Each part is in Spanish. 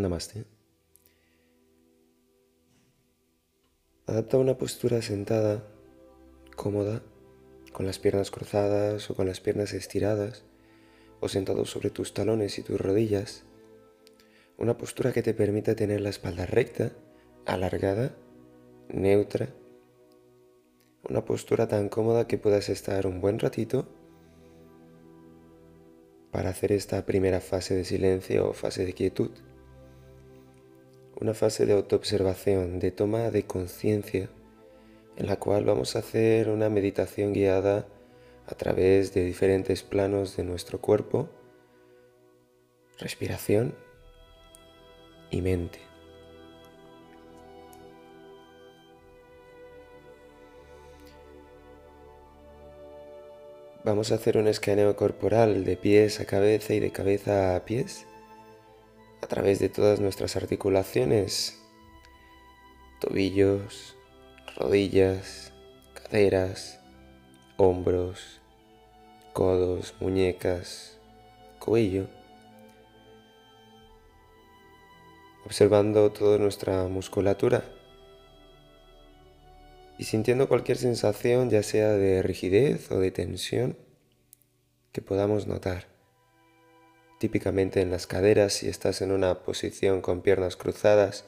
Namaste. Adapta una postura sentada, cómoda, con las piernas cruzadas o con las piernas estiradas, o sentado sobre tus talones y tus rodillas. Una postura que te permita tener la espalda recta, alargada, neutra. Una postura tan cómoda que puedas estar un buen ratito para hacer esta primera fase de silencio o fase de quietud una fase de autoobservación, de toma de conciencia, en la cual vamos a hacer una meditación guiada a través de diferentes planos de nuestro cuerpo, respiración y mente. Vamos a hacer un escaneo corporal de pies a cabeza y de cabeza a pies través de todas nuestras articulaciones, tobillos, rodillas, caderas, hombros, codos, muñecas, cuello, observando toda nuestra musculatura y sintiendo cualquier sensación, ya sea de rigidez o de tensión, que podamos notar típicamente en las caderas si estás en una posición con piernas cruzadas.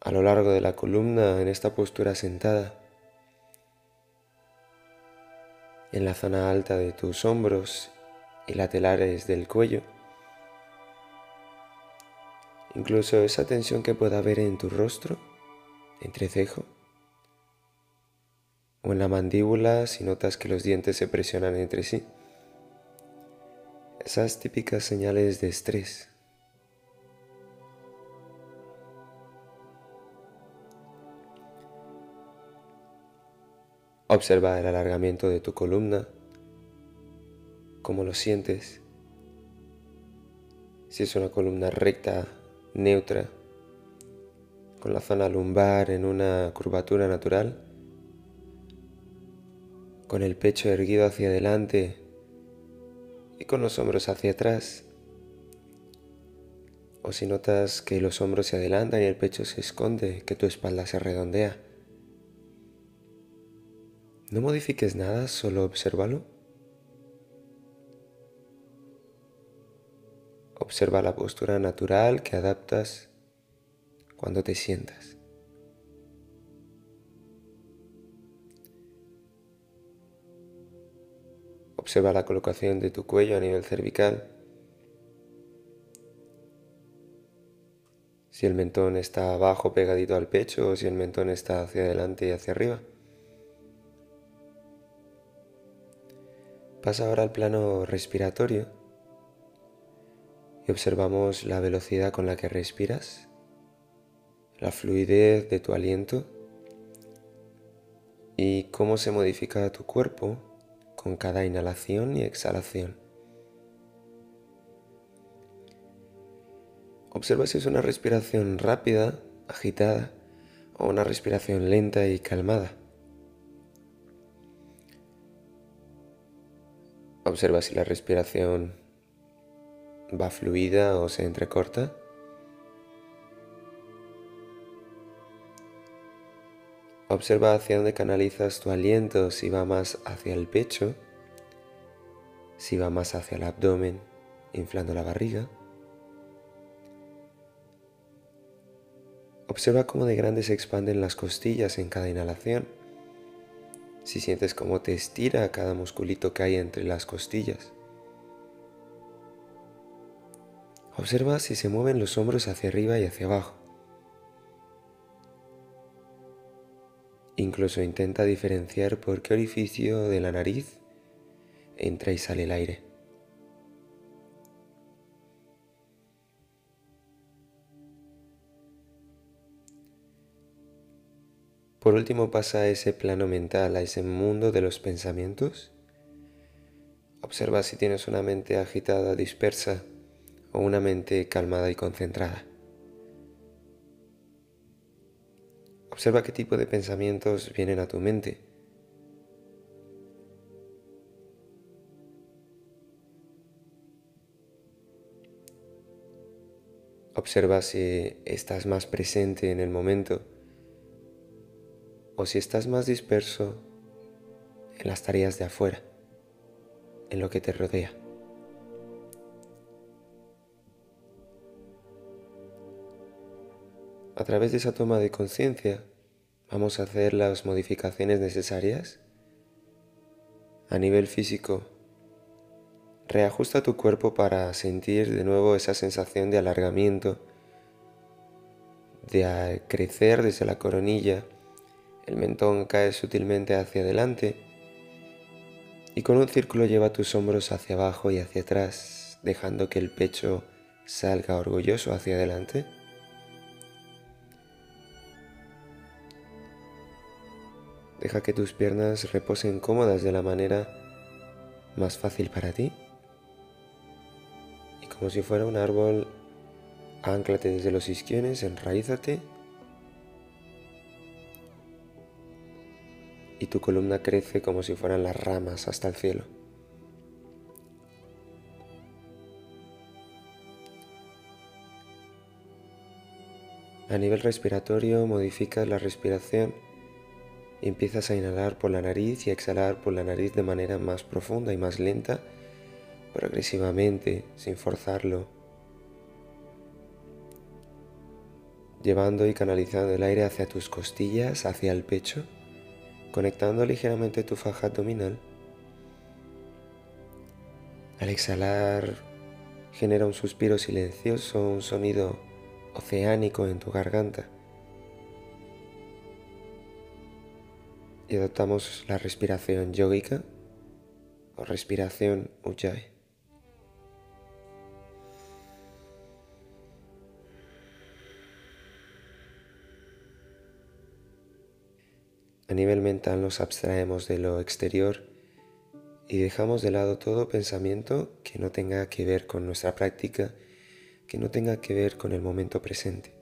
A lo largo de la columna, en esta postura sentada, en la zona alta de tus hombros y laterales del cuello, incluso esa tensión que pueda haber en tu rostro, entrecejo, o en la mandíbula si notas que los dientes se presionan entre sí esas típicas señales de estrés. Observa el alargamiento de tu columna, cómo lo sientes, si es una columna recta, neutra, con la zona lumbar en una curvatura natural, con el pecho erguido hacia adelante y con los hombros hacia atrás. O si notas que los hombros se adelantan y el pecho se esconde, que tu espalda se redondea. No modifiques nada, solo obsérvalo. Observa la postura natural que adaptas cuando te sientas. Observa la colocación de tu cuello a nivel cervical. Si el mentón está abajo pegadito al pecho o si el mentón está hacia adelante y hacia arriba. Pasa ahora al plano respiratorio y observamos la velocidad con la que respiras, la fluidez de tu aliento y cómo se modifica tu cuerpo con cada inhalación y exhalación. Observa si es una respiración rápida, agitada o una respiración lenta y calmada. Observa si la respiración va fluida o se entrecorta. Observa hacia dónde canalizas tu aliento, si va más hacia el pecho, si va más hacia el abdomen, inflando la barriga. Observa cómo de grande se expanden las costillas en cada inhalación. Si sientes cómo te estira cada musculito que hay entre las costillas. Observa si se mueven los hombros hacia arriba y hacia abajo. Incluso intenta diferenciar por qué orificio de la nariz entra y sale el aire. Por último pasa a ese plano mental, a ese mundo de los pensamientos. Observa si tienes una mente agitada, dispersa o una mente calmada y concentrada. Observa qué tipo de pensamientos vienen a tu mente. Observa si estás más presente en el momento o si estás más disperso en las tareas de afuera, en lo que te rodea. A través de esa toma de conciencia vamos a hacer las modificaciones necesarias a nivel físico. Reajusta tu cuerpo para sentir de nuevo esa sensación de alargamiento, de crecer desde la coronilla, el mentón cae sutilmente hacia adelante y con un círculo lleva tus hombros hacia abajo y hacia atrás, dejando que el pecho salga orgulloso hacia adelante. Deja que tus piernas reposen cómodas de la manera más fácil para ti. Y como si fuera un árbol, anclate desde los isquiones, enraízate. Y tu columna crece como si fueran las ramas hasta el cielo. A nivel respiratorio, modifica la respiración empiezas a inhalar por la nariz y a exhalar por la nariz de manera más profunda y más lenta, progresivamente, sin forzarlo, llevando y canalizando el aire hacia tus costillas, hacia el pecho, conectando ligeramente tu faja abdominal. Al exhalar genera un suspiro silencioso, un sonido oceánico en tu garganta. Y adoptamos la respiración yógica o respiración ujjayi. A nivel mental nos abstraemos de lo exterior y dejamos de lado todo pensamiento que no tenga que ver con nuestra práctica, que no tenga que ver con el momento presente.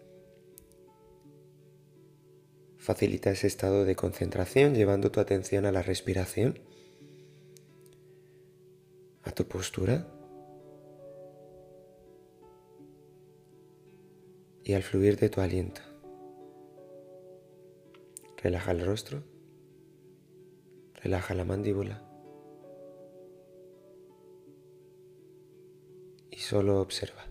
Facilita ese estado de concentración llevando tu atención a la respiración, a tu postura y al fluir de tu aliento. Relaja el rostro, relaja la mandíbula y solo observa.